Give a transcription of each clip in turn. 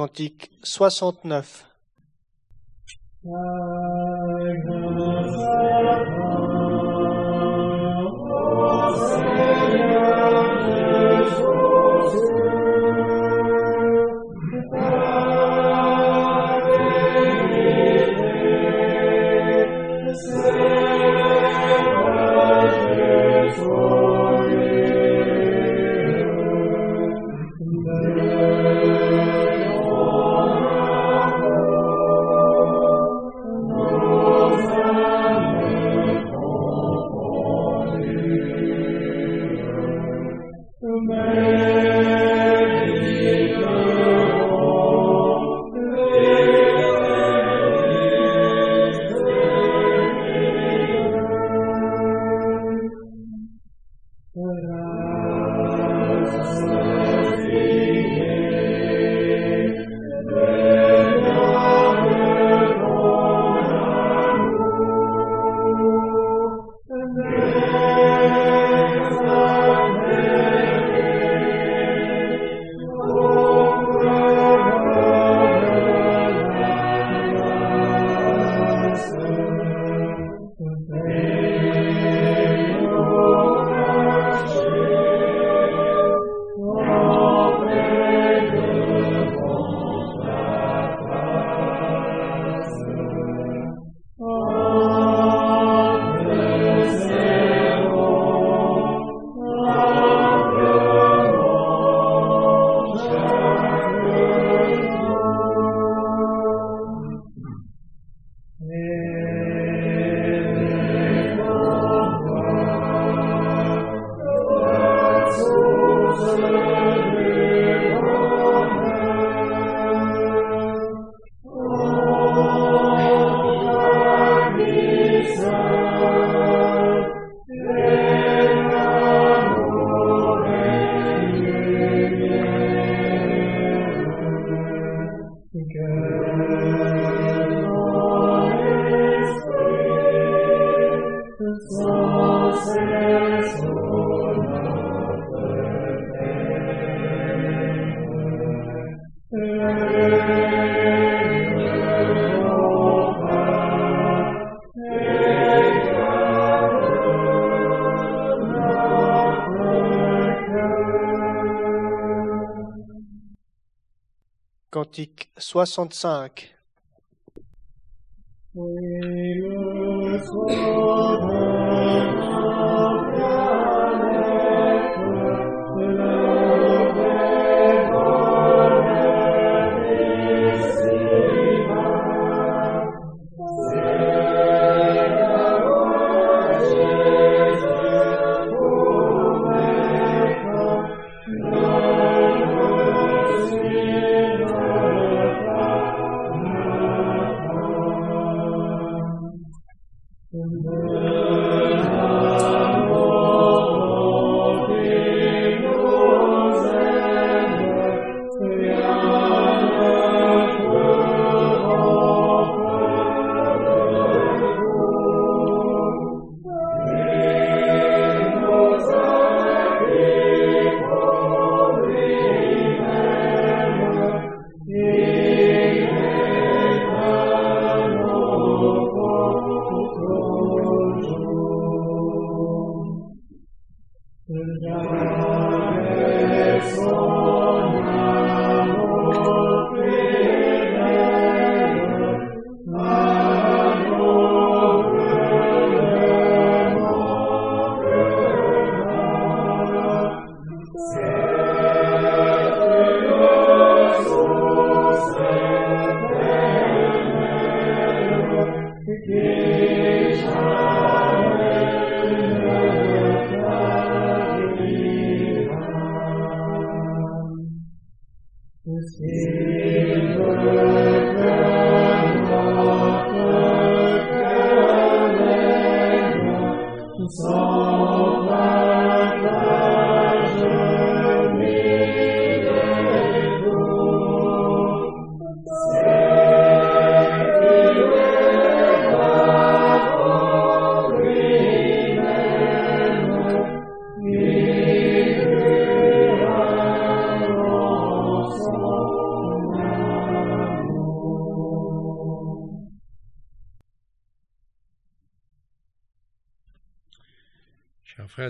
Cantique 69. Cantique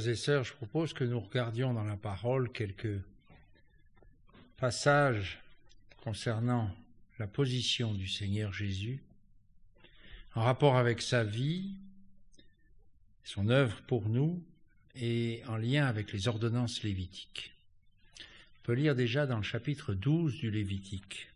frères et sœurs, je propose que nous regardions dans la parole quelques passages concernant la position du Seigneur Jésus en rapport avec sa vie, son œuvre pour nous et en lien avec les ordonnances lévitiques. On peut lire déjà dans le chapitre 12 du Lévitique.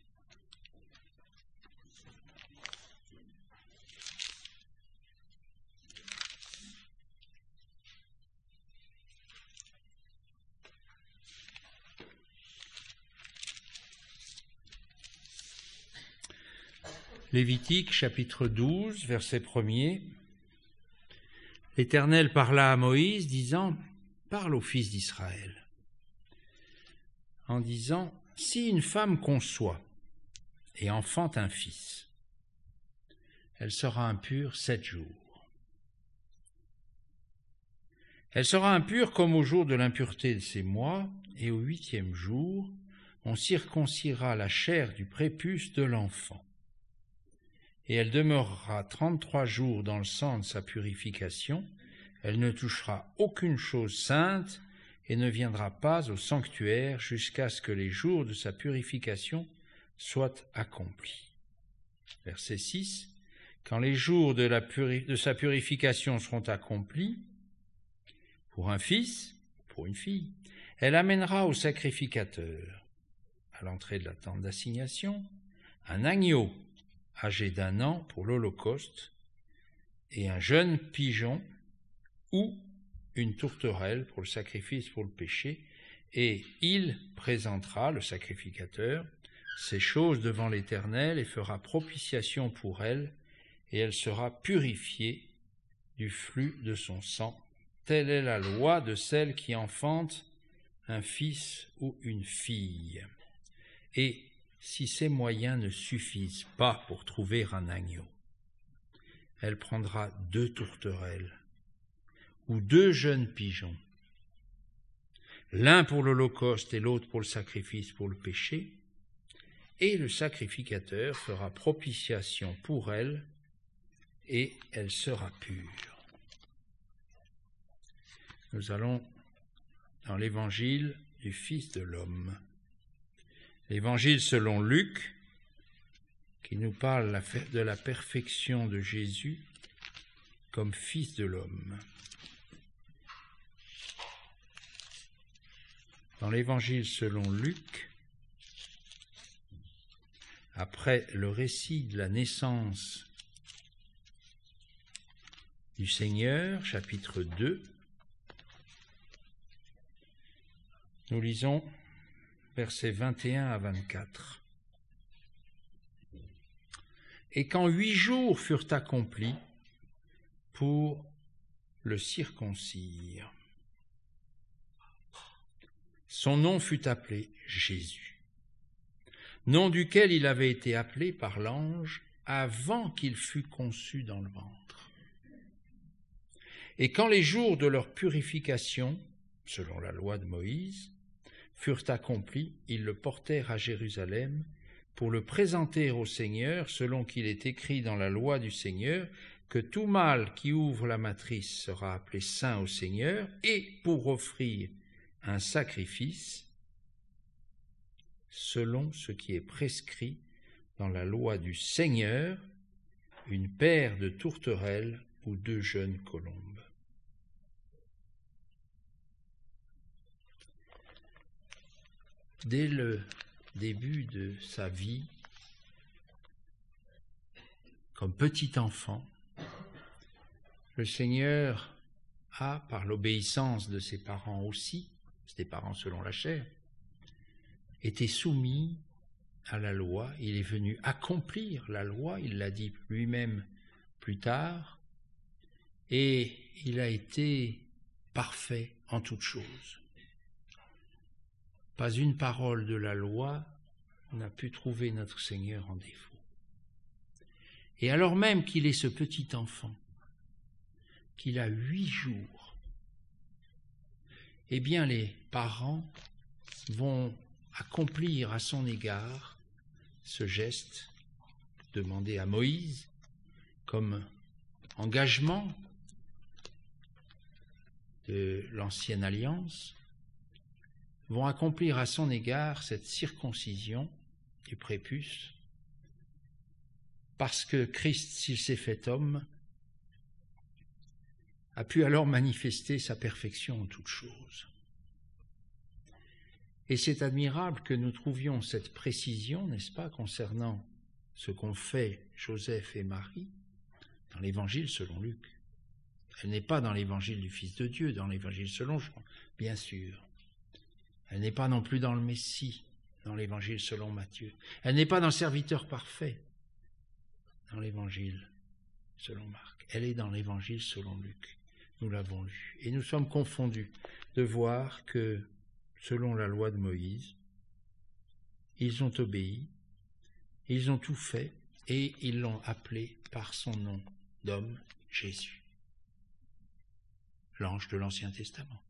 Lévitique chapitre 12, verset 1er. L'Éternel parla à Moïse, disant, Parle aux fils d'Israël, en disant, Si une femme conçoit et enfante un fils, elle sera impure sept jours. Elle sera impure comme au jour de l'impureté de ses mois, et au huitième jour, on circoncira la chair du prépuce de l'enfant et elle demeurera trente-trois jours dans le sang de sa purification, elle ne touchera aucune chose sainte et ne viendra pas au sanctuaire jusqu'à ce que les jours de sa purification soient accomplis. Verset 6. Quand les jours de, de sa purification seront accomplis, pour un fils, pour une fille, elle amènera au sacrificateur, à l'entrée de la tente d'assignation, un agneau âgé d'un an pour l'Holocauste, et un jeune pigeon ou une tourterelle pour le sacrifice pour le péché, et il présentera, le sacrificateur, ces choses devant l'Éternel et fera propitiation pour elle, et elle sera purifiée du flux de son sang. Telle est la loi de celle qui enfante un fils ou une fille. Et si ces moyens ne suffisent pas pour trouver un agneau. Elle prendra deux tourterelles ou deux jeunes pigeons, l'un pour l'Holocauste et l'autre pour le sacrifice pour le péché, et le sacrificateur fera propitiation pour elle, et elle sera pure. Nous allons dans l'évangile du Fils de l'homme. L'évangile selon Luc, qui nous parle de la perfection de Jésus comme Fils de l'homme. Dans l'évangile selon Luc, après le récit de la naissance du Seigneur, chapitre 2, nous lisons versets 21 à 24. Et quand huit jours furent accomplis pour le circoncire, son nom fut appelé Jésus, nom duquel il avait été appelé par l'ange avant qu'il fût conçu dans le ventre. Et quand les jours de leur purification, selon la loi de Moïse, furent accomplis, ils le portèrent à Jérusalem pour le présenter au Seigneur, selon qu'il est écrit dans la loi du Seigneur, que tout mâle qui ouvre la matrice sera appelé saint au Seigneur, et pour offrir un sacrifice selon ce qui est prescrit dans la loi du Seigneur, une paire de tourterelles ou deux jeunes colombes. Dès le début de sa vie, comme petit enfant, le Seigneur a, par l'obéissance de ses parents aussi, des parents selon la chair, été soumis à la loi, il est venu accomplir la loi, il l'a dit lui-même plus tard, et il a été parfait en toutes choses. Pas une parole de la loi n'a pu trouver notre Seigneur en défaut. Et alors même qu'il est ce petit enfant, qu'il a huit jours, eh bien les parents vont accomplir à son égard ce geste demandé à Moïse comme engagement de l'ancienne alliance, vont accomplir à son égard cette circoncision du prépuce, parce que Christ, s'il s'est fait homme, a pu alors manifester sa perfection en toutes choses. Et c'est admirable que nous trouvions cette précision, n'est-ce pas, concernant ce qu'ont fait Joseph et Marie dans l'Évangile selon Luc. Elle n'est pas dans l'Évangile du Fils de Dieu, dans l'Évangile selon Jean, bien sûr. Elle n'est pas non plus dans le Messie, dans l'Évangile selon Matthieu. Elle n'est pas dans le serviteur parfait, dans l'Évangile selon Marc. Elle est dans l'Évangile selon Luc. Nous l'avons lu. Et nous sommes confondus de voir que, selon la loi de Moïse, ils ont obéi, ils ont tout fait, et ils l'ont appelé par son nom d'homme, Jésus. L'ange de l'Ancien Testament,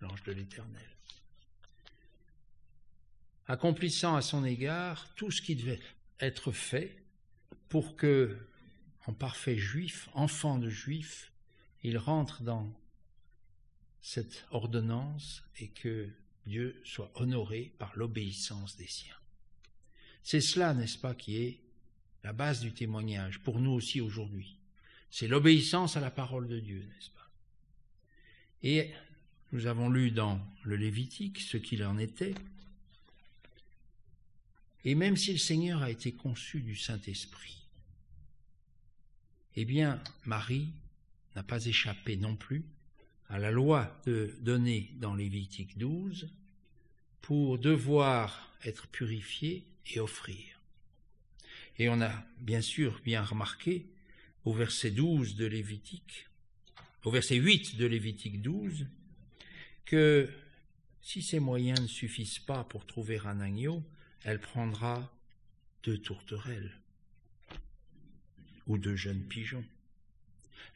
l'ange de l'Éternel. Accomplissant à son égard tout ce qui devait être fait pour que, en parfait juif, enfant de juif, il rentre dans cette ordonnance et que Dieu soit honoré par l'obéissance des siens. C'est cela, n'est-ce pas, qui est la base du témoignage pour nous aussi aujourd'hui. C'est l'obéissance à la parole de Dieu, n'est-ce pas? Et nous avons lu dans le Lévitique ce qu'il en était. Et même si le Seigneur a été conçu du Saint-Esprit, eh bien, Marie n'a pas échappé non plus à la loi de donner dans Lévitique 12 pour devoir être purifié et offrir. Et on a bien sûr bien remarqué au verset 12 de Lévitique, au verset 8 de Lévitique 12, que si ces moyens ne suffisent pas pour trouver un agneau, elle prendra deux tourterelles ou deux jeunes pigeons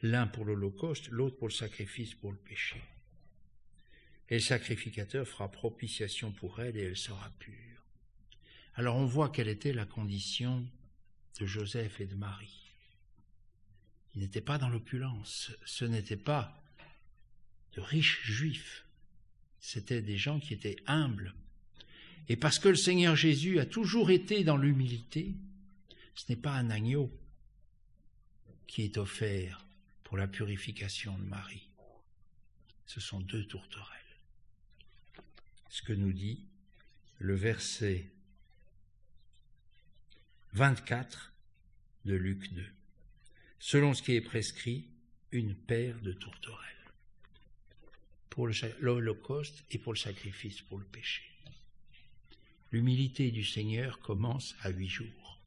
l'un pour l'Holocauste, l'autre pour le sacrifice pour le péché. Et le sacrificateur fera propitiation pour elle et elle sera pure. Alors on voit quelle était la condition de Joseph et de Marie. Ils n'étaient pas dans l'opulence, ce n'étaient pas de riches juifs, c'étaient des gens qui étaient humbles. Et parce que le Seigneur Jésus a toujours été dans l'humilité, ce n'est pas un agneau qui est offert pour la purification de Marie. Ce sont deux tourterelles. Ce que nous dit le verset 24 de Luc 2. Selon ce qui est prescrit, une paire de tourterelles pour l'Holocauste et pour le sacrifice pour le péché. L'humilité du Seigneur commence à huit jours.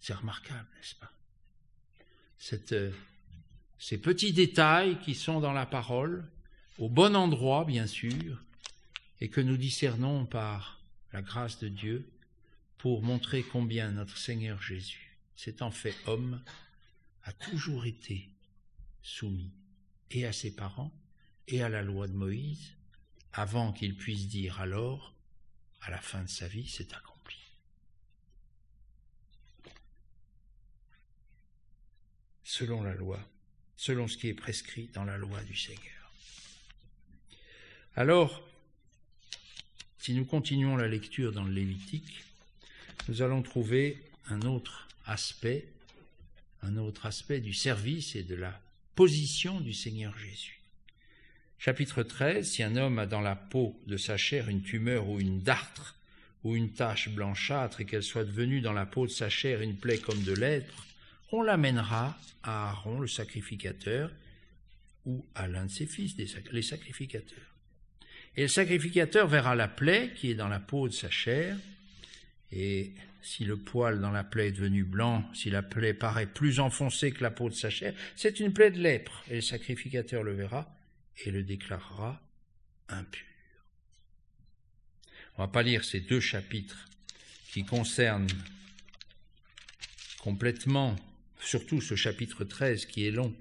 C'est remarquable, n'est-ce pas? Euh, ces petits détails qui sont dans la parole, au bon endroit bien sûr, et que nous discernons par la grâce de Dieu pour montrer combien notre Seigneur Jésus, s'étant fait homme, a toujours été soumis et à ses parents et à la loi de Moïse, avant qu'il puisse dire alors, à la fin de sa vie, c'est accompli. selon la loi, selon ce qui est prescrit dans la loi du Seigneur. Alors, si nous continuons la lecture dans le Lévitique, nous allons trouver un autre aspect, un autre aspect du service et de la position du Seigneur Jésus. Chapitre 13, si un homme a dans la peau de sa chair une tumeur ou une dartre ou une tache blanchâtre et qu'elle soit devenue dans la peau de sa chair une plaie comme de lèpre, on l'amènera à Aaron, le sacrificateur, ou à l'un de ses fils, les sacrificateurs. Et le sacrificateur verra la plaie qui est dans la peau de sa chair, et si le poil dans la plaie est devenu blanc, si la plaie paraît plus enfoncée que la peau de sa chair, c'est une plaie de lèpre, et le sacrificateur le verra et le déclarera impur. On ne va pas lire ces deux chapitres qui concernent complètement surtout ce chapitre 13 qui est long,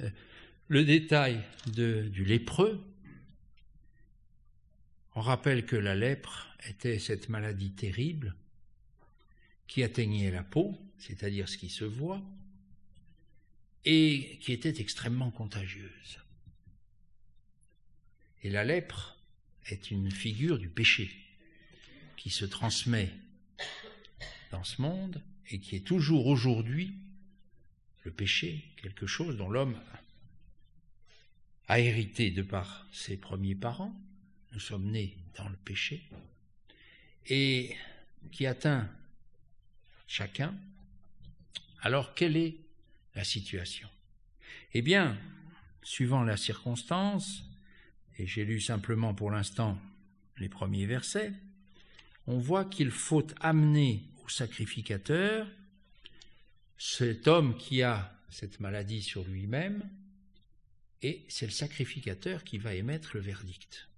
euh, le détail du lépreux. On rappelle que la lèpre était cette maladie terrible qui atteignait la peau, c'est-à-dire ce qui se voit, et qui était extrêmement contagieuse. Et la lèpre est une figure du péché qui se transmet dans ce monde et qui est toujours aujourd'hui le péché, quelque chose dont l'homme a hérité de par ses premiers parents. Nous sommes nés dans le péché et qui atteint chacun. Alors quelle est la situation? Eh bien, suivant la circonstance, et j'ai lu simplement pour l'instant les premiers versets, on voit qu'il faut amener au sacrificateur cet homme qui a cette maladie sur lui-même, et c'est le sacrificateur qui va émettre le verdict.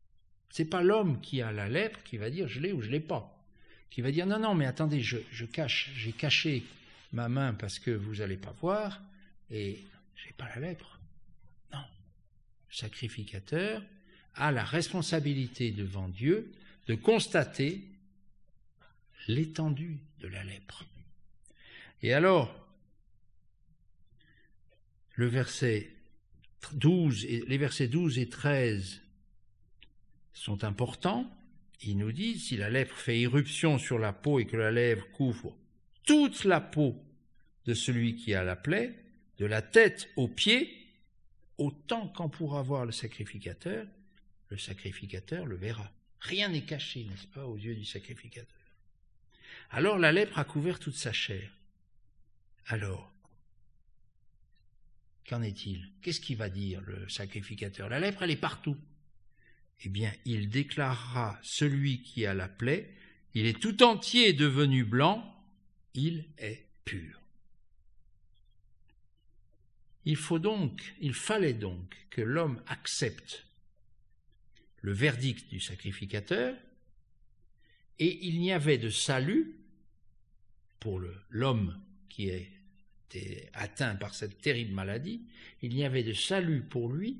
C'est pas l'homme qui a la lèpre qui va dire je l'ai ou je l'ai pas, qui va dire non non mais attendez je cache j'ai caché ma main parce que vous n'allez pas voir et j'ai pas la lèpre. Non, le sacrificateur a la responsabilité devant Dieu de constater l'étendue de la lèpre. Et alors, le verset 12 et, les versets 12 et 13 sont importants. Ils nous disent, si la lèpre fait irruption sur la peau et que la lèvre couvre toute la peau de celui qui a la plaie, de la tête aux pieds, autant qu'en pourra voir le sacrificateur, le sacrificateur le verra. Rien n'est caché, n'est-ce pas, aux yeux du sacrificateur. Alors la lèpre a couvert toute sa chair. Alors, qu'en est-il? Qu'est-ce qu'il va dire le sacrificateur? La lèpre, elle est partout. Eh bien, il déclarera celui qui a la plaie, il est tout entier devenu blanc, il est pur. Il faut donc, il fallait donc que l'homme accepte le verdict du sacrificateur, et il n'y avait de salut pour l'homme qui était atteint par cette terrible maladie, il n'y avait de salut pour lui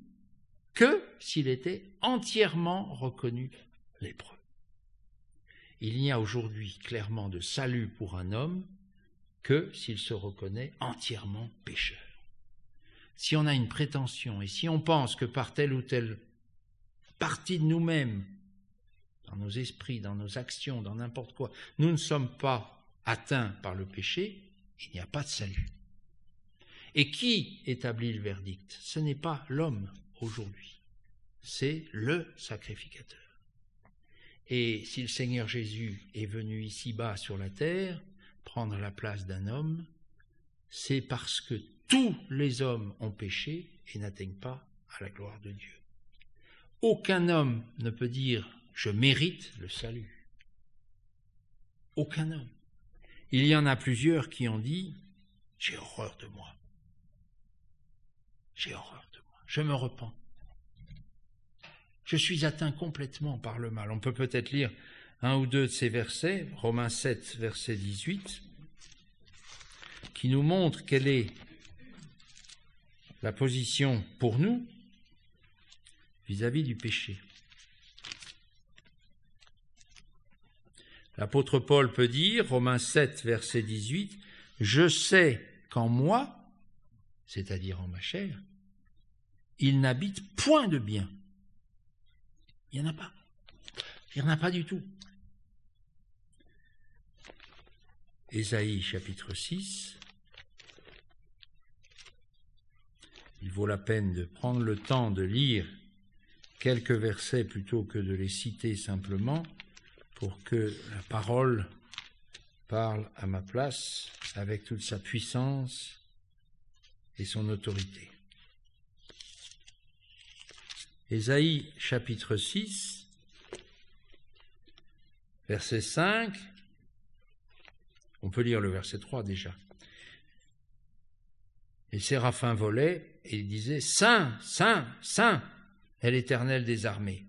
que s'il était entièrement reconnu lépreux. Il n'y a aujourd'hui clairement de salut pour un homme que s'il se reconnaît entièrement pécheur. Si on a une prétention et si on pense que par telle ou telle partie de nous-mêmes, dans nos esprits, dans nos actions, dans n'importe quoi, nous ne sommes pas atteints par le péché, il n'y a pas de salut. Et qui établit le verdict? Ce n'est pas l'homme aujourd'hui, c'est le sacrificateur. Et si le Seigneur Jésus est venu ici-bas sur la terre, prendre la place d'un homme, c'est parce que tous les hommes ont péché et n'atteignent pas à la gloire de Dieu. Aucun homme ne peut dire je mérite le salut. Aucun homme. Il y en a plusieurs qui ont dit j'ai horreur de moi. J'ai horreur de moi. Je me repens. Je suis atteint complètement par le mal. On peut peut-être lire un ou deux de ces versets, Romains 7, verset 18, qui nous montre quelle est la position pour nous vis-à-vis du péché. L'apôtre Paul peut dire, Romains 7, verset 18, Je sais qu'en moi, c'est-à-dire en ma chair, il n'habite point de bien. Il n'y en a pas. Il n'y en a pas du tout. Ésaïe chapitre 6. Il vaut la peine de prendre le temps de lire quelques versets plutôt que de les citer simplement pour que la parole parle à ma place avec toute sa puissance et son autorité. Ésaïe chapitre 6, verset 5, on peut lire le verset 3 déjà. Et Séraphin volait et il disait Saint, Saint, Saint est l'Éternel des armées.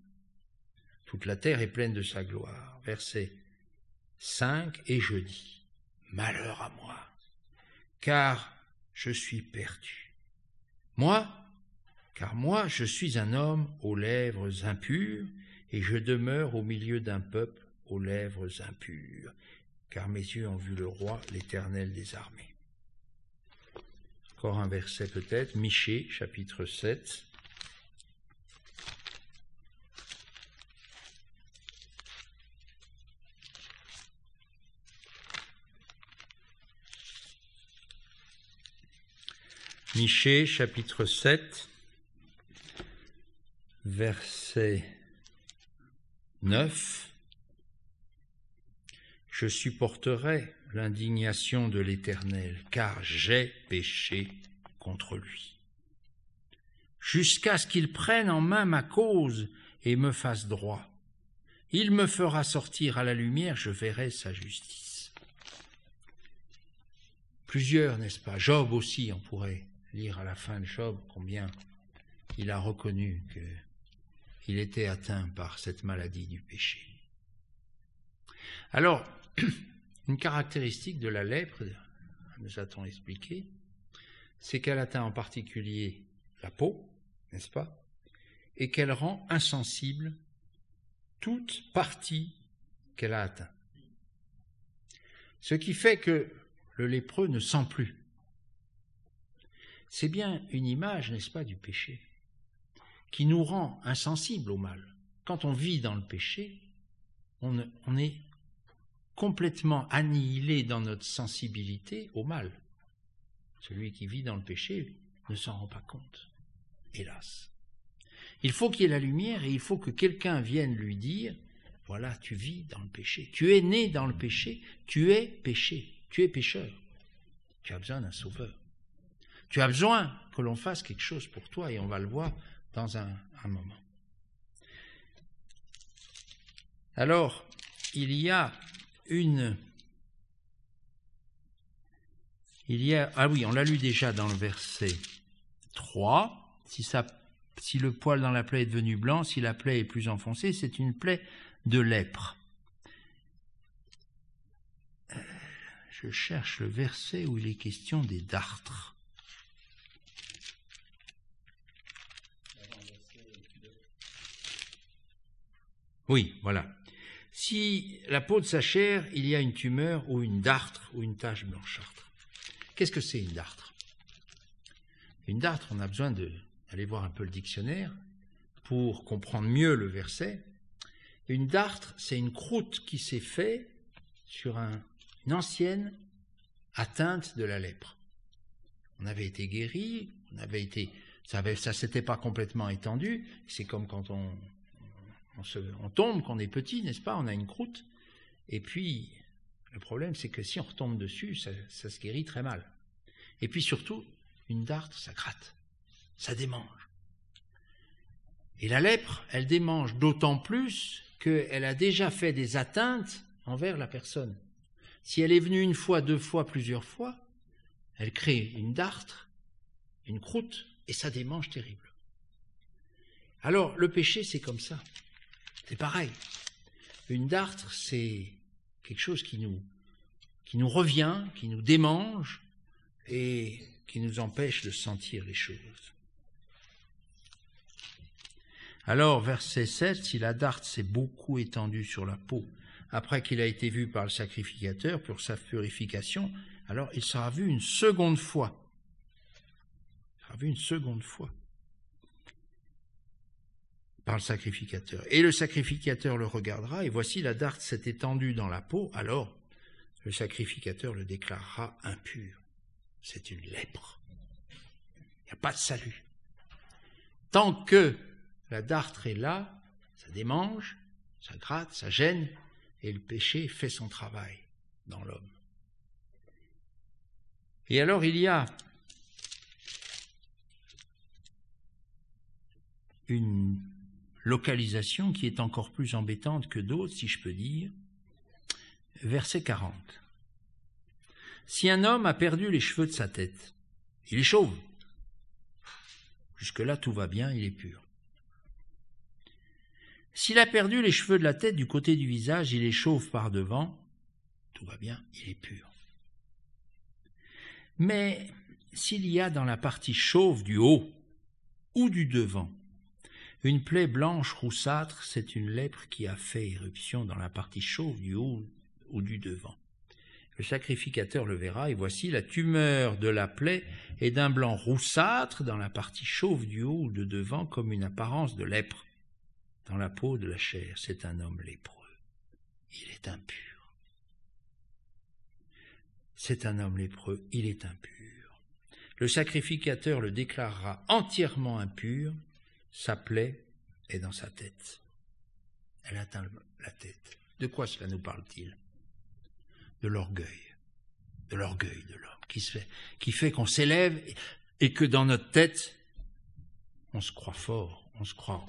Toute la terre est pleine de sa gloire. Verset 5, et je dis, Malheur à moi, car je suis perdu. Moi, car moi je suis un homme aux lèvres impures, et je demeure au milieu d'un peuple aux lèvres impures, car mes yeux ont vu le roi, l'Éternel des armées. Encore un verset peut-être, Michée, chapitre 7. Michée, chapitre 7, verset 9. Je supporterai l'indignation de l'Éternel, car j'ai péché contre lui. Jusqu'à ce qu'il prenne en main ma cause et me fasse droit. Il me fera sortir à la lumière, je verrai sa justice. Plusieurs, n'est-ce pas? Job aussi, on pourrait lire à la fin de Job combien il a reconnu qu'il était atteint par cette maladie du péché. Alors, une caractéristique de la lèpre, nous a-t-on expliqué, c'est qu'elle atteint en particulier la peau, n'est-ce pas, et qu'elle rend insensible toute partie qu'elle a atteint. Ce qui fait que le lépreux ne sent plus. C'est bien une image, n'est-ce pas, du péché, qui nous rend insensibles au mal. Quand on vit dans le péché, on, est complètement annihilé dans notre sensibilité au mal. Celui qui vit dans le péché ne s'en rend pas compte, hélas. Il faut qu'il y ait la lumière et il faut que quelqu'un vienne lui dire, voilà, tu vis dans le péché, tu es né dans le péché, tu es péché, tu es pécheur, tu as besoin d'un sauveur. Tu as besoin que l'on fasse quelque chose pour toi et on va le voir dans un, moment. Alors, il y a une... Il y a... Ah oui, on l'a lu déjà dans le verset 3. Si, si le poil dans la plaie est devenu blanc, si la plaie est plus enfoncée, c'est une plaie de lèpre. Euh, je cherche le verset où il est question des dartres. Oui, voilà. Si la peau de sa chair, il y a une tumeur ou une dartre ou une tache blanchâtre. Qu'est-ce que c'est une dartre? Une dartre, on a besoin d'aller voir un peu le dictionnaire pour comprendre mieux le verset. Une dartre, c'est une croûte qui s'est faite sur une ancienne atteinte de la lèpre. On avait été guéri, on avait été, ça, ne s'était pas complètement étendu. C'est comme quand on, on, tombe quand on est petit, n'est-ce pas? On a une croûte. Et puis, le problème, c'est que si on retombe dessus, ça, se guérit très mal. Et puis surtout, une dartre, ça gratte, ça démange. Et la lèpre, elle démange d'autant plus qu'elle a déjà fait des atteintes envers la personne. Si elle est venue une fois, deux fois, plusieurs fois, elle crée une dartre, une croûte, et ça démange terrible. Alors, le péché, c'est comme ça. C'est pareil. Une dartre, c'est quelque chose qui nous, qui nous revient, qui nous démange et qui nous empêche de sentir les choses. Alors, verset 7, si la darte s'est beaucoup étendue sur la peau, après qu'il a été vu par le sacrificateur pour sa purification, alors il sera vu une seconde fois. Il sera vu une seconde fois par le sacrificateur. Et le sacrificateur le regardera, et voici la darte s'est étendue dans la peau, alors le sacrificateur le déclarera impur. C'est une lèpre. Il n'y a pas de salut. Tant que la dartre est là, ça démange, ça gratte, ça gêne, et le péché fait son travail dans l'homme. Et alors il y a une localisation qui est encore plus embêtante que d'autres, si je peux dire. Verset 40. Si un homme a perdu les cheveux de sa tête, il est chauve. Jusque-là, tout va bien, il est pur. S'il a perdu les cheveux de la tête du côté du visage, il est chauve par devant, tout va bien, il est pur. Mais s'il y a dans la partie chauve du haut ou du devant une plaie blanche roussâtre, c'est une lèpre qui a fait éruption dans la partie chauve du haut ou du devant. Le sacrificateur le verra, et voici la tumeur de la plaie est d'un blanc roussâtre dans la partie chauve du haut ou de devant, comme une apparence de lèpre. Dans la peau de la chair, c'est un homme lépreux. Il est impur. C'est un homme lépreux, il est impur. Le sacrificateur le déclarera entièrement impur, sa plaie est dans sa tête. Elle atteint la tête. De quoi cela nous parle-t-il? De l'orgueil, de l'orgueil de l'homme qui, fait, qui fait qu'on s'élève et que dans notre tête, on se croit fort, on se croit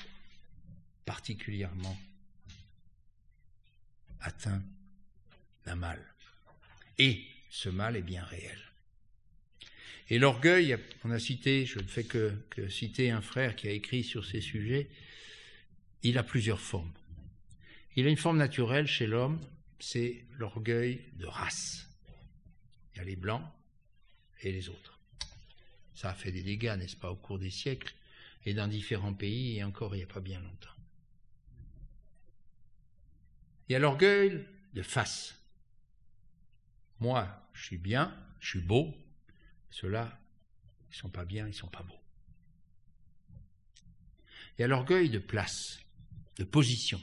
particulièrement atteint d'un mal. Et ce mal est bien réel. Et l'orgueil, on a cité, je ne fais que, citer un frère qui a écrit sur ces sujets, il a plusieurs formes. Il a une forme naturelle chez l'homme, c'est l'orgueil de race. Il y a les blancs et les autres. Ça a fait des dégâts, n'est-ce pas, au cours des siècles, et dans différents pays, et encore il n'y a pas bien longtemps. Il y a l'orgueil de face. Moi, je suis bien, je suis beau. Ceux-là, ils sont pas bien, ils sont pas beaux. Il y a l'orgueil de place, de position.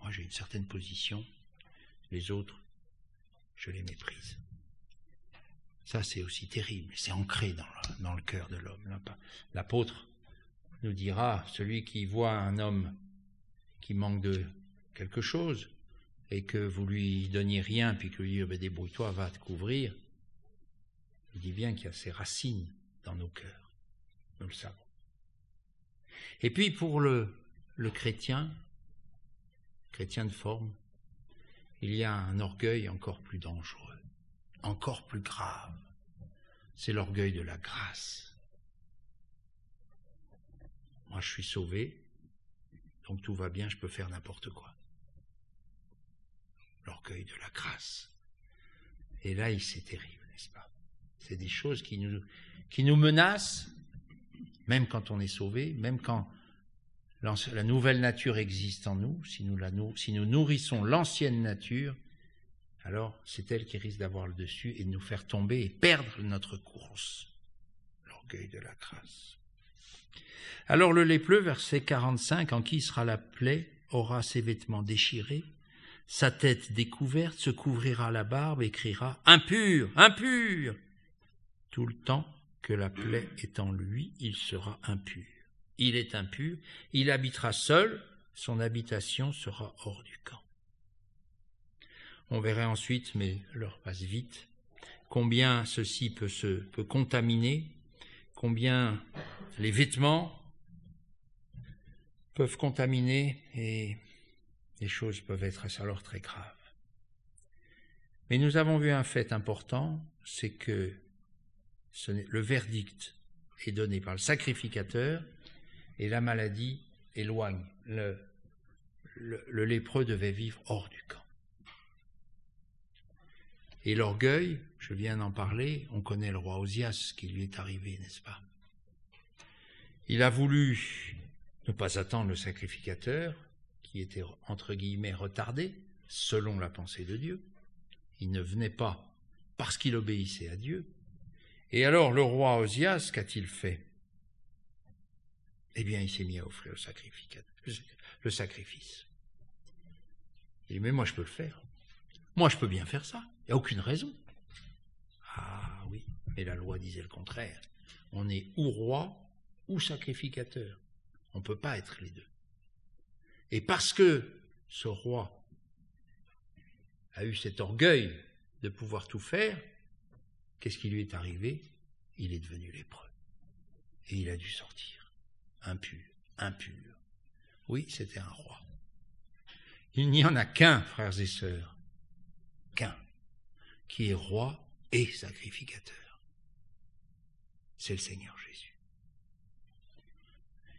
Moi, j'ai une certaine position, les autres, je les méprise. Ça, c'est aussi terrible, c'est ancré dans le, cœur de l'homme. L'apôtre nous dira, celui qui voit un homme qui manque de quelque chose et que vous lui donniez rien, puis que lui dites, ben, débrouille-toi, va te couvrir, il dit bien qu'il y a ses racines dans nos cœurs. Nous le savons. Et puis pour le, chrétien, chrétien de forme, il y a un orgueil encore plus dangereux, encore plus grave. C'est l'orgueil de la grâce. Moi, je suis sauvé, donc tout va bien, je peux faire n'importe quoi l'orgueil de la grâce. Et là, c'est terrible, n'est-ce pas? C'est des choses qui nous, qui nous menacent, même quand on est sauvé, même quand la nouvelle nature existe en nous, si nous, la, si nous nourrissons l'ancienne nature, alors c'est elle qui risque d'avoir le dessus et de nous faire tomber et perdre notre course. L'orgueil de la grâce. Alors le lépreux, verset 45, en qui sera la plaie, aura ses vêtements déchirés, sa tête découverte se couvrira la barbe et criera Impur, impur Tout le temps que la plaie est en lui, il sera impur. Il est impur, il habitera seul, son habitation sera hors du camp. On verrait ensuite, mais l'heure passe vite, combien ceci peut se peut contaminer, combien les vêtements peuvent contaminer et les choses peuvent être alors très graves. Mais nous avons vu un fait important, c'est que le verdict est donné par le sacrificateur et la maladie éloigne. Le, le, lépreux devait vivre hors du camp. Et l'orgueil, je viens d'en parler, on connaît le roi Osias, qui lui est arrivé, n'est-ce pas? Il a voulu ne pas attendre le sacrificateur, qui était entre guillemets retardé, selon la pensée de Dieu. Il ne venait pas parce qu'il obéissait à Dieu. Et alors le roi Osias, qu'a-t-il fait? Eh bien, il s'est mis à offrir le, sacrifice. Il dit, mais moi je peux le faire. Moi je peux bien faire ça. Il n'y a aucune raison. Ah oui, mais la loi disait le contraire. On est ou roi ou sacrificateur. On ne peut pas être les deux. Et parce que ce roi a eu cet orgueil de pouvoir tout faire, qu'est-ce qui lui est arrivé? Il est devenu lépreux. Et il a dû sortir. Impur, impur. Oui, c'était un roi. Il n'y en a qu'un, frères et sœurs, qu'un, qui est roi et sacrificateur. C'est le Seigneur Jésus.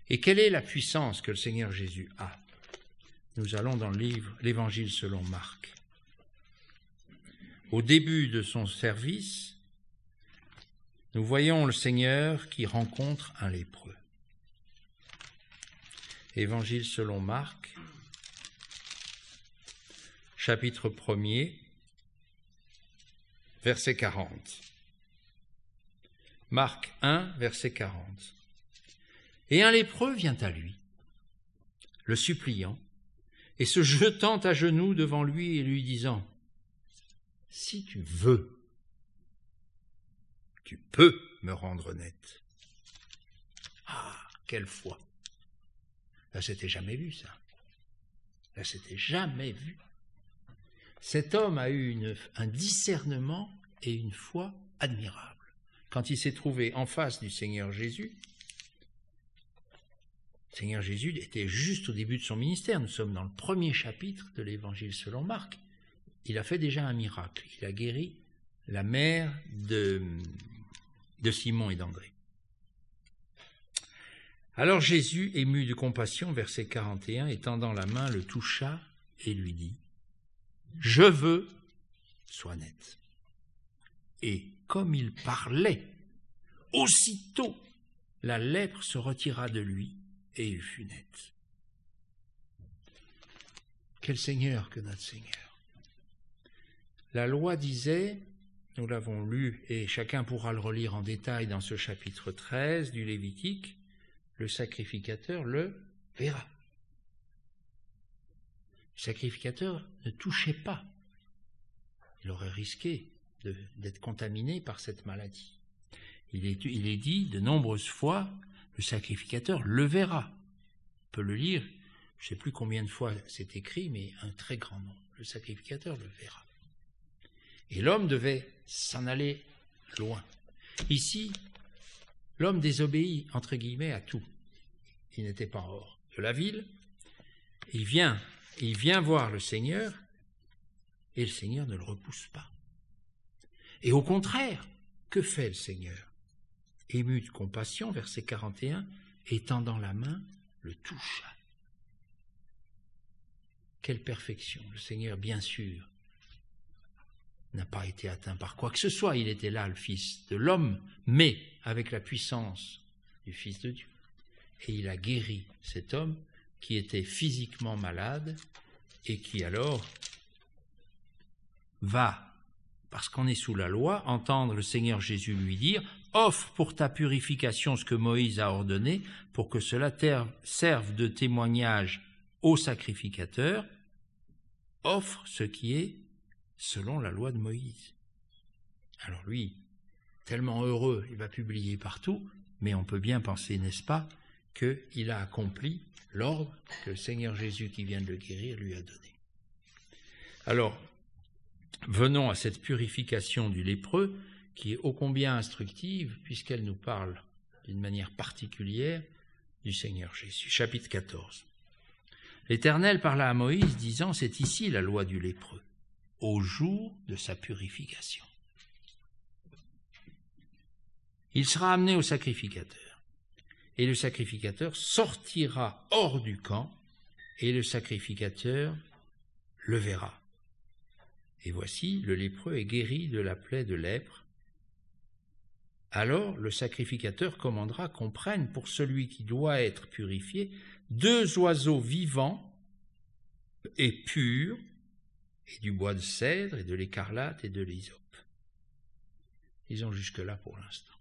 Et quelle est la puissance que le Seigneur Jésus a? Nous allons dans le livre L'Évangile selon Marc. Au début de son service, nous voyons le Seigneur qui rencontre un lépreux. Évangile selon Marc, chapitre 1er, verset 40. Marc 1, verset 40. Et un lépreux vient à lui, le suppliant, et se jetant à genoux devant lui et lui disant, Si tu veux, tu peux me rendre net. Ah, quelle foi. Là, c'était jamais vu, ça. Là, c'était jamais vu. Cet homme a eu un discernement et une foi admirables. Quand il s'est trouvé en face du Seigneur Jésus, le Seigneur Jésus était juste au début de son ministère. Nous sommes dans le premier chapitre de l'Évangile selon Marc. Il a fait déjà un miracle. Il a guéri la mère de, de Simon et d'André. Alors Jésus, ému de compassion, verset 41, étendant la main, le toucha et lui dit, Je veux, sois net. Et comme il parlait, aussitôt la lèpre se retira de lui et il fut net. Quel Seigneur que notre Seigneur. La loi disait, nous l'avons lu et chacun pourra le relire en détail dans ce chapitre 13 du Lévitique, le sacrificateur le verra. Le sacrificateur ne touchait pas. Il aurait risqué d'être contaminé par cette maladie. Il est, dit de nombreuses fois, le sacrificateur le verra. On peut le lire, je ne sais plus combien de fois c'est écrit, mais un très grand nombre. Le sacrificateur le verra. Et l'homme devait s'en aller loin. Ici, l'homme désobéit, entre guillemets, à tout. Il n'était pas hors de la ville. Il vient, il vient voir le Seigneur, et le Seigneur ne le repousse pas. Et au contraire, que fait le Seigneur? Ému de compassion, verset 41, étendant la main, le toucha. Quelle perfection Le Seigneur, bien sûr, n'a pas été atteint par quoi que ce soit. Il était là, le Fils de l'homme, mais avec la puissance du Fils de Dieu. Et il a guéri cet homme qui était physiquement malade et qui alors va, parce qu'on est sous la loi, entendre le Seigneur Jésus lui dire Offre pour ta purification ce que Moïse a ordonné, pour que cela serve de témoignage au sacrificateur. Offre ce qui est selon la loi de Moïse. Alors lui, tellement heureux, il va publier partout, mais on peut bien penser, n'est-ce pas, qu'il a accompli l'ordre que le Seigneur Jésus qui vient de le guérir lui a donné. Alors, venons à cette purification du lépreux, qui est ô combien instructive, puisqu'elle nous parle d'une manière particulière du Seigneur Jésus. Chapitre 14. L'Éternel parla à Moïse, disant, C'est ici la loi du lépreux au jour de sa purification. Il sera amené au sacrificateur, et le sacrificateur sortira hors du camp, et le sacrificateur le verra. Et voici, le lépreux est guéri de la plaie de lèpre. Alors le sacrificateur commandera qu'on prenne pour celui qui doit être purifié deux oiseaux vivants et purs et du bois de cèdre et de l'écarlate et de l'hysope. Disons jusque-là pour l'instant.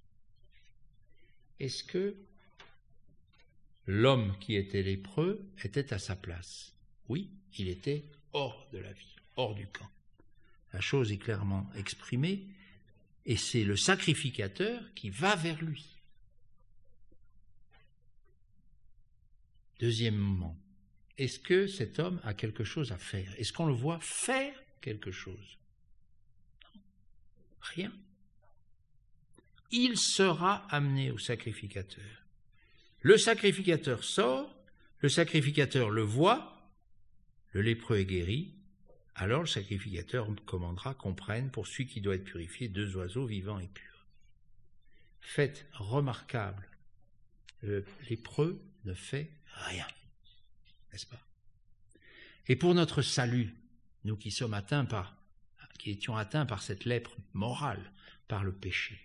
Est-ce que l'homme qui était lépreux était à sa place? Oui, il était hors de la vie, hors du camp. La chose est clairement exprimée, et c'est le sacrificateur qui va vers lui. Deuxièmement, est-ce que cet homme a quelque chose à faire? Est-ce qu'on le voit faire quelque chose? Non. Rien. Il sera amené au sacrificateur. Le sacrificateur sort, le sacrificateur le voit, le lépreux est guéri, alors le sacrificateur commandera qu'on prenne pour celui qui doit être purifié deux oiseaux vivants et purs. Fait remarquable, le lépreux ne fait rien n'est-ce pas? Et pour notre salut, nous qui sommes atteints par, qui étions atteints par cette lèpre morale, par le péché,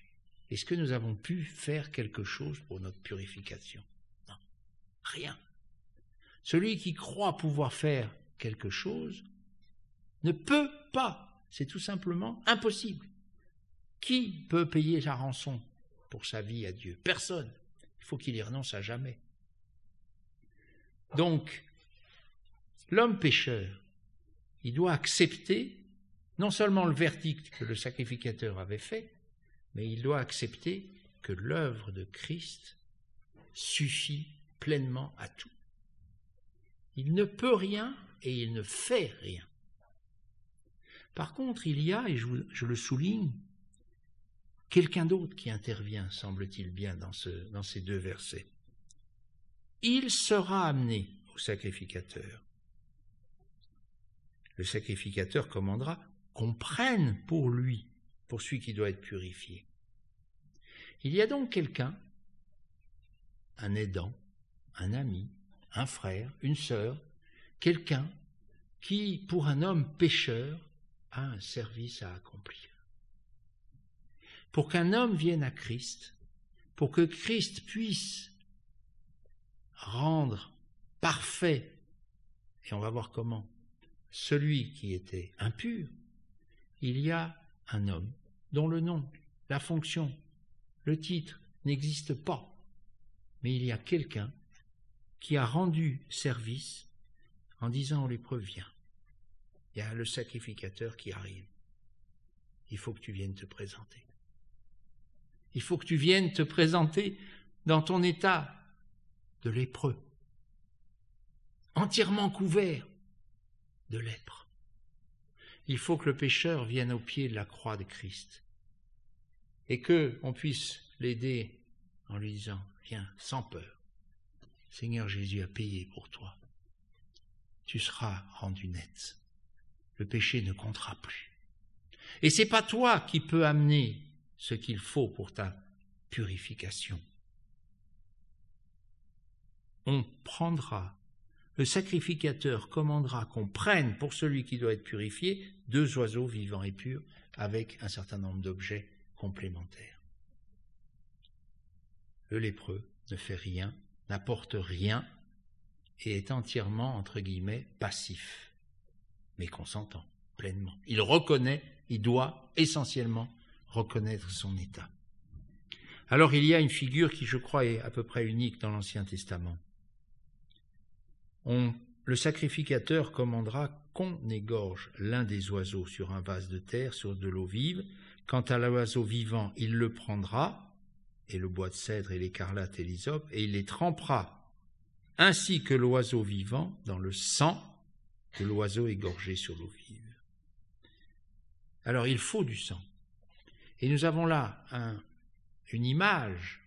est-ce que nous avons pu faire quelque chose pour notre purification? Non, rien. Celui qui croit pouvoir faire quelque chose ne peut pas. C'est tout simplement impossible. Qui peut payer la rançon pour sa vie à Dieu? Personne. Il faut qu'il y renonce à jamais. Donc, l'homme pécheur, il doit accepter non seulement le verdict que le sacrificateur avait fait, mais il doit accepter que l'œuvre de Christ suffit pleinement à tout. Il ne peut rien et il ne fait rien. Par contre, il y a, et je, le souligne, quelqu'un d'autre qui intervient, semble-t-il bien, dans, dans ces deux versets. Il sera amené au sacrificateur. Le sacrificateur commandera qu'on prenne pour lui, pour celui qui doit être purifié. Il y a donc quelqu'un, un aidant, un ami, un frère, une sœur, quelqu'un qui, pour un homme pécheur, a un service à accomplir. Pour qu'un homme vienne à Christ, pour que Christ puisse rendre parfait, et on va voir comment, celui qui était impur, il y a un homme dont le nom, la fonction, le titre n'existent pas, mais il y a quelqu'un qui a rendu service en disant à l'épreuve viens. Il y a le sacrificateur qui arrive. Il faut que tu viennes te présenter. Il faut que tu viennes te présenter dans ton état de lépreux, entièrement couvert de lèpre. Il faut que le pécheur vienne au pied de la croix de Christ et que on puisse l'aider en lui disant viens sans peur. Seigneur Jésus a payé pour toi. Tu seras rendu net. Le péché ne comptera plus. Et c'est pas toi qui peux amener ce qu'il faut pour ta purification. On prendra, le sacrificateur commandera qu'on prenne pour celui qui doit être purifié deux oiseaux vivants et purs avec un certain nombre d'objets complémentaires. Le lépreux ne fait rien, n'apporte rien et est entièrement, entre guillemets, passif, mais consentant pleinement. Il reconnaît, il doit essentiellement reconnaître son état. Alors il y a une figure qui, je crois, est à peu près unique dans l'Ancien Testament. Le sacrificateur commandera qu'on égorge l'un des oiseaux sur un vase de terre, sur de l'eau vive. Quant à l'oiseau vivant, il le prendra, et le bois de cèdre et l'écarlate et l'hysope, et il les trempera, ainsi que l'oiseau vivant, dans le sang de l'oiseau égorgé sur l'eau vive. Alors il faut du sang. Et nous avons là une image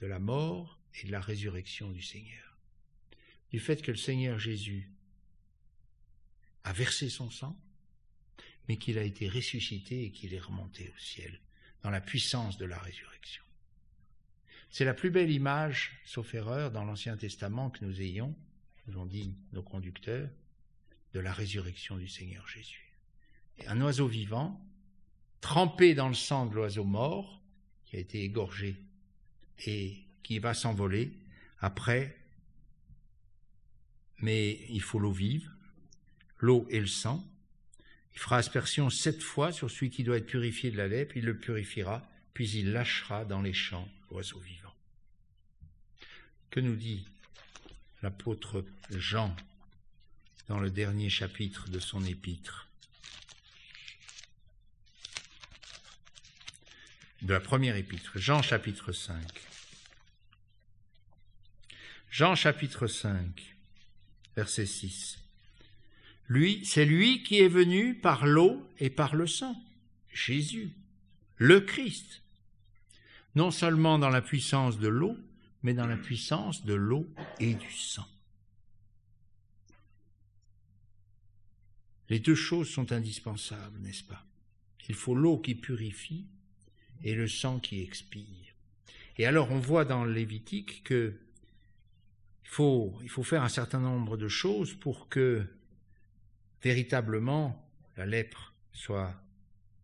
de la mort et de la résurrection du Seigneur. Du fait que le Seigneur Jésus a versé son sang, mais qu'il a été ressuscité et qu'il est remonté au ciel dans la puissance de la résurrection. C'est la plus belle image, sauf erreur, dans l'Ancien Testament que nous ayons, nous ont dit nos conducteurs, de la résurrection du Seigneur Jésus. un oiseau vivant, trempé dans le sang de l'oiseau mort, qui a été égorgé et qui va s'envoler après, mais il faut l'eau vive, l'eau et le sang, il fera aspersion sept fois sur celui qui doit être purifié de la lèpre, il le purifiera, puis il lâchera dans les champs l'oiseau vivant. Que nous dit l'apôtre Jean dans le dernier chapitre de son épître? De la première épître, Jean chapitre 5. Jean chapitre 5, verset 6. Lui, c'est lui qui est venu par l'eau et par le sang, Jésus, le Christ, non seulement dans la puissance de l'eau, mais dans la puissance de l'eau et du sang. Les deux choses sont indispensables, n'est-ce pas? Il faut l'eau qui purifie et le sang qui expire. Et alors on voit dans Lévitique que il faut, faire un certain nombre de choses pour que véritablement la lèpre soit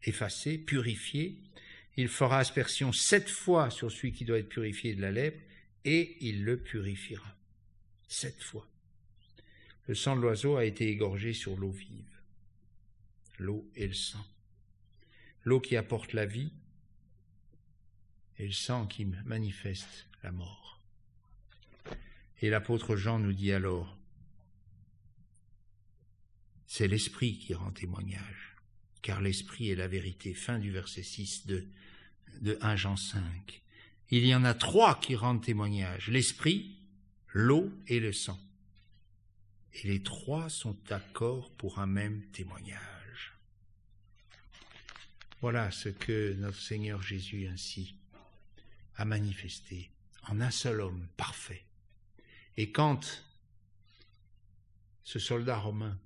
effacée, purifiée. Il fera aspersion sept fois sur celui qui doit être purifié de la lèpre, et il le purifiera. Sept fois. Le sang de l'oiseau a été égorgé sur l'eau vive, l'eau et le sang. l'eau qui apporte la vie et le sang qui manifeste la mort. Et l'apôtre Jean nous dit alors, c'est l'Esprit qui rend témoignage, car l'Esprit est la vérité. Fin du verset 6 de, de 1 Jean 5. Il y en a trois qui rendent témoignage, l'Esprit, l'eau et le sang. Et les trois sont d'accord pour un même témoignage. Voilà ce que notre Seigneur Jésus ainsi a manifesté en un seul homme parfait. Et quand ce soldat romain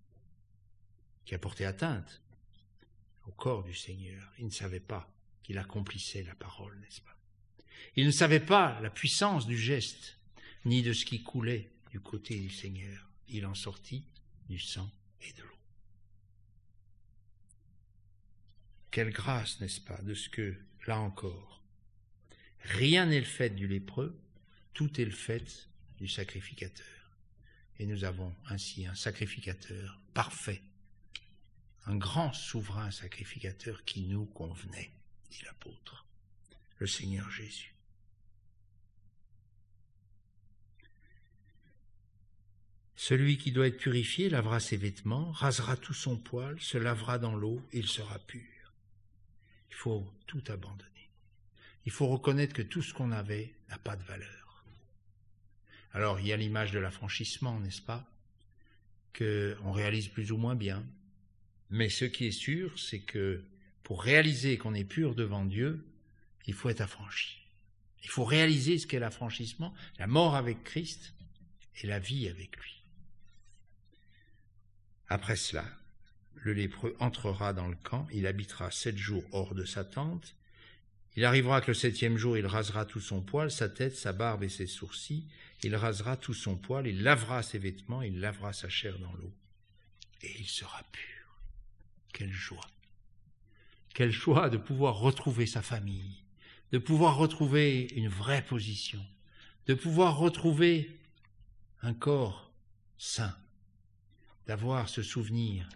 qui a porté atteinte au corps du Seigneur, il ne savait pas qu'il accomplissait la parole, n'est-ce pas? Il ne savait pas la puissance du geste, ni de ce qui coulait du côté du Seigneur. Il en sortit du sang et de l'eau. Quelle grâce, n'est-ce pas, de ce que, là encore, rien n'est le fait du lépreux, tout est le fait du sacrificateur. Et nous avons ainsi un sacrificateur parfait, un grand souverain sacrificateur qui nous convenait, dit l'apôtre, le Seigneur Jésus. Celui qui doit être purifié lavera ses vêtements, rasera tout son poil, se lavera dans l'eau, et il sera pur. Il faut tout abandonner. Il faut reconnaître que tout ce qu'on avait n'a pas de valeur. Alors, il y a l'image de l'affranchissement, n'est-ce pas Qu'on réalise plus ou moins bien. Mais ce qui est sûr, c'est que pour réaliser qu'on est pur devant Dieu, il faut être affranchi. Il faut réaliser ce qu'est l'affranchissement, la mort avec Christ et la vie avec lui. Après cela, le lépreux entrera dans le camp, il habitera sept jours hors de sa tente. Il arrivera que le septième jour, il rasera tout son poil, sa tête, sa barbe et ses sourcils. Il rasera tout son poil, il lavera ses vêtements, il lavera sa chair dans l'eau. Et il sera pur. Quelle joie. Quelle joie de pouvoir retrouver sa famille, de pouvoir retrouver une vraie position, de pouvoir retrouver un corps sain, d'avoir ce souvenir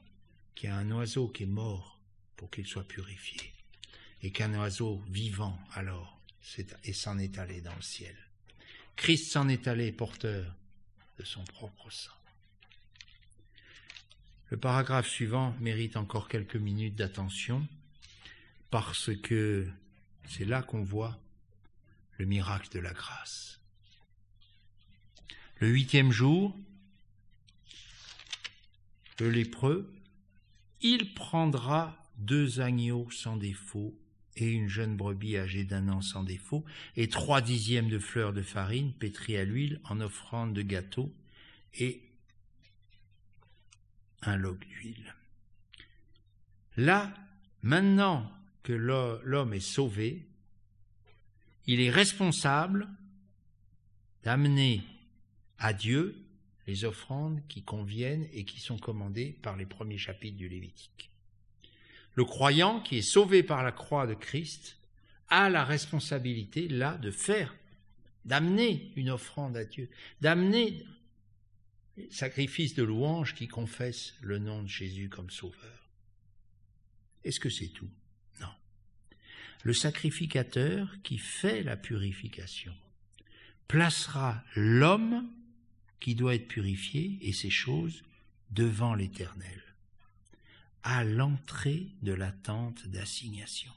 qu'il y a un oiseau qui est mort pour qu'il soit purifié, et qu'un oiseau vivant alors et s'en est allé dans le ciel. Christ s'en est allé porteur de son propre sang. Le paragraphe suivant mérite encore quelques minutes d'attention parce que c'est là qu'on voit le miracle de la grâce. Le huitième jour, le lépreux, il prendra deux agneaux sans défaut et une jeune brebis âgée d'un an sans défaut, et trois dixièmes de fleurs de farine pétries à l'huile en offrande de gâteau, et un log d'huile. Là, maintenant que l'homme est sauvé, il est responsable d'amener à Dieu les offrandes qui conviennent et qui sont commandées par les premiers chapitres du Lévitique. Le croyant qui est sauvé par la croix de Christ a la responsabilité là de faire, d'amener une offrande à Dieu, d'amener sacrifice de louange qui confesse le nom de Jésus comme sauveur. Est-ce que c'est tout? Non. Le sacrificateur qui fait la purification placera l'homme qui doit être purifié et ces choses devant l'Éternel, à l'entrée de la tente d'assignation.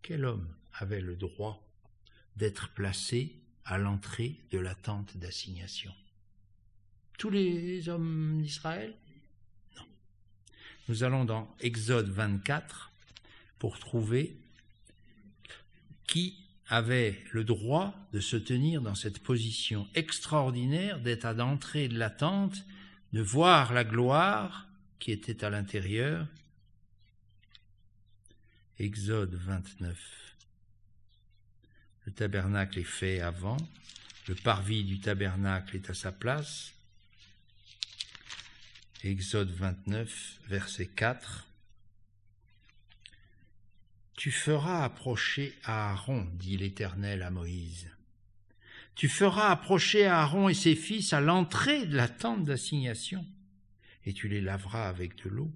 Quel homme avait le droit d'être placé à l'entrée de la tente d'assignation? Tous les hommes d'Israël? Non. Nous allons dans Exode 24 pour trouver qui avait le droit de se tenir dans cette position extraordinaire d'être à l'entrée de la tente, de voir la gloire qui était à l'intérieur. Exode 29. Le tabernacle est fait avant, le parvis du tabernacle est à sa place. Exode 29, verset 4. Tu feras approcher Aaron, dit l'Éternel à Moïse. Tu feras approcher Aaron et ses fils à l'entrée de la tente d'assignation, et tu les laveras avec de l'eau.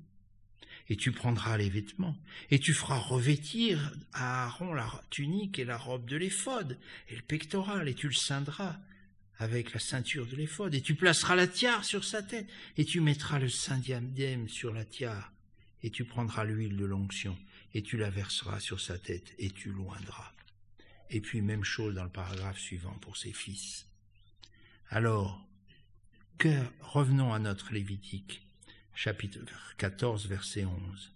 Et tu prendras les vêtements, et tu feras revêtir à Aaron la tunique et la robe de l'éphod, et le pectoral, et tu le ceindras avec la ceinture de l'éphod, et tu placeras la tiare sur sa tête, et tu mettras le saint diadème sur la tiare, et tu prendras l'huile de l'onction, et tu la verseras sur sa tête, et tu loindras. Et puis même chose dans le paragraphe suivant pour ses fils. Alors, que revenons à notre Lévitique, chapitre 14, verset 11.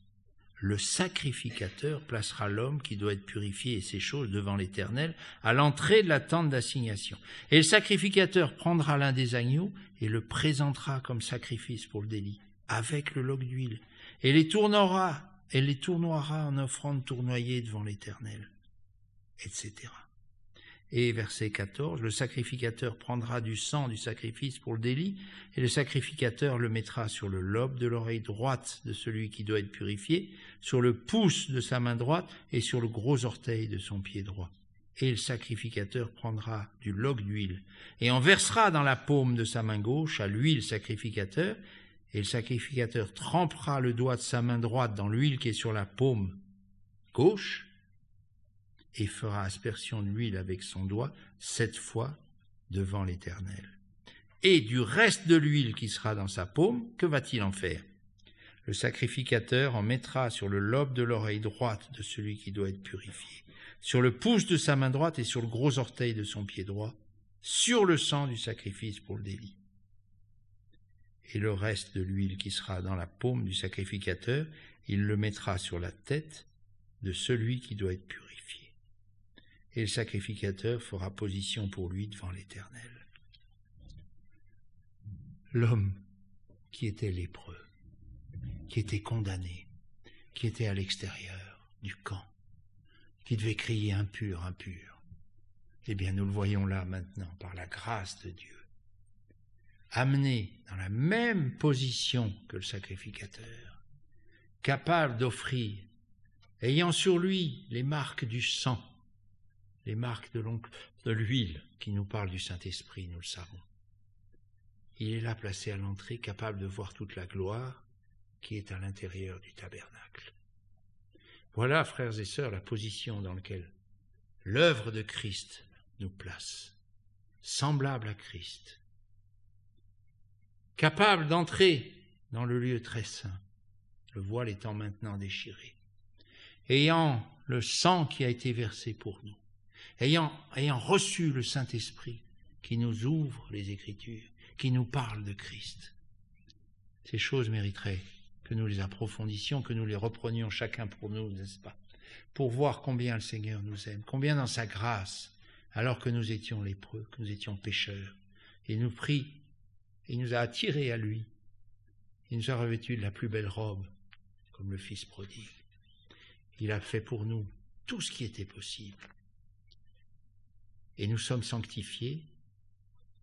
Le sacrificateur placera l'homme qui doit être purifié et ses choses devant l'Éternel à l'entrée de la tente d'assignation. Et le sacrificateur prendra l'un des agneaux et le présentera comme sacrifice pour le délit, avec le log d'huile, et les tournera, et les tournoiera en offrande tournoyée devant l'Éternel, etc. Et verset 14, le sacrificateur prendra du sang du sacrifice pour le délit, et le sacrificateur le mettra sur le lobe de l'oreille droite de celui qui doit être purifié, sur le pouce de sa main droite et sur le gros orteil de son pied droit. Et le sacrificateur prendra du log d'huile, et en versera dans la paume de sa main gauche à l'huile sacrificateur, et le sacrificateur trempera le doigt de sa main droite dans l'huile qui est sur la paume gauche, et fera aspersion d'huile avec son doigt sept fois devant l'Éternel. Et du reste de l'huile qui sera dans sa paume, que va-t-il en faire? Le sacrificateur en mettra sur le lobe de l'oreille droite de celui qui doit être purifié, sur le pouce de sa main droite et sur le gros orteil de son pied droit, sur le sang du sacrifice pour le délit. Et le reste de l'huile qui sera dans la paume du sacrificateur, il le mettra sur la tête de celui qui doit être purifié et le sacrificateur fera position pour lui devant l'Éternel. L'homme qui était lépreux, qui était condamné, qui était à l'extérieur du camp, qui devait crier impur, impur, eh bien nous le voyons là maintenant par la grâce de Dieu, amené dans la même position que le sacrificateur, capable d'offrir, ayant sur lui les marques du sang, les marques de l'huile qui nous parle du Saint-Esprit, nous le savons. Il est là placé à l'entrée, capable de voir toute la gloire qui est à l'intérieur du tabernacle. Voilà, frères et sœurs, la position dans laquelle l'œuvre de Christ nous place, semblable à Christ, capable d'entrer dans le lieu très saint, le voile étant maintenant déchiré, ayant le sang qui a été versé pour nous, ayant, reçu le Saint-Esprit qui nous ouvre les Écritures, qui nous parle de Christ. Ces choses mériteraient que nous les approfondissions, que nous les reprenions chacun pour nous, n'est-ce pas? Pour voir combien le Seigneur nous aime, combien dans sa grâce, alors que nous étions lépreux, que nous étions pécheurs, il nous prie, il nous a attirés à lui, il nous a revêtus de la plus belle robe, comme le Fils prodigue. Il a fait pour nous tout ce qui était possible et nous sommes sanctifiés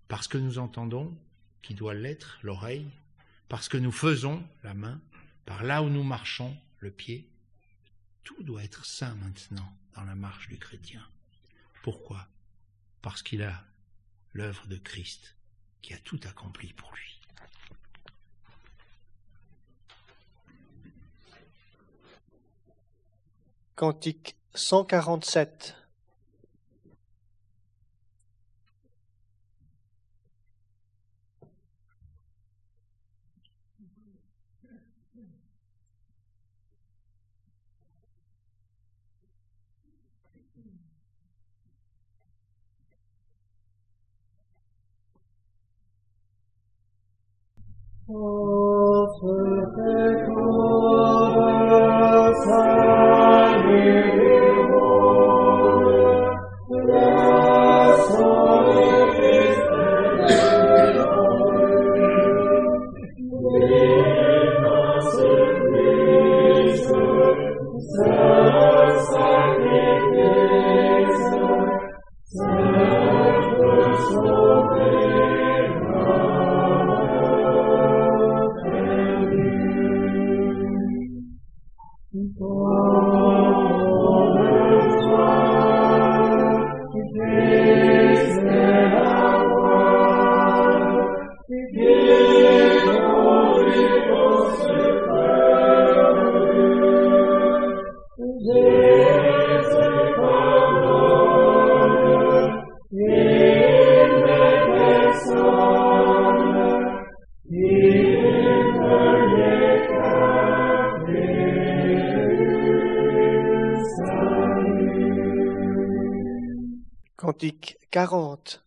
parce que nous entendons, qui doit l'être, l'oreille, parce que nous faisons, la main, par là où nous marchons, le pied. Tout doit être saint maintenant dans la marche du chrétien. Pourquoi? Parce qu'il a l'œuvre de Christ qui a tout accompli pour lui. Cantique 147 Offer Cantique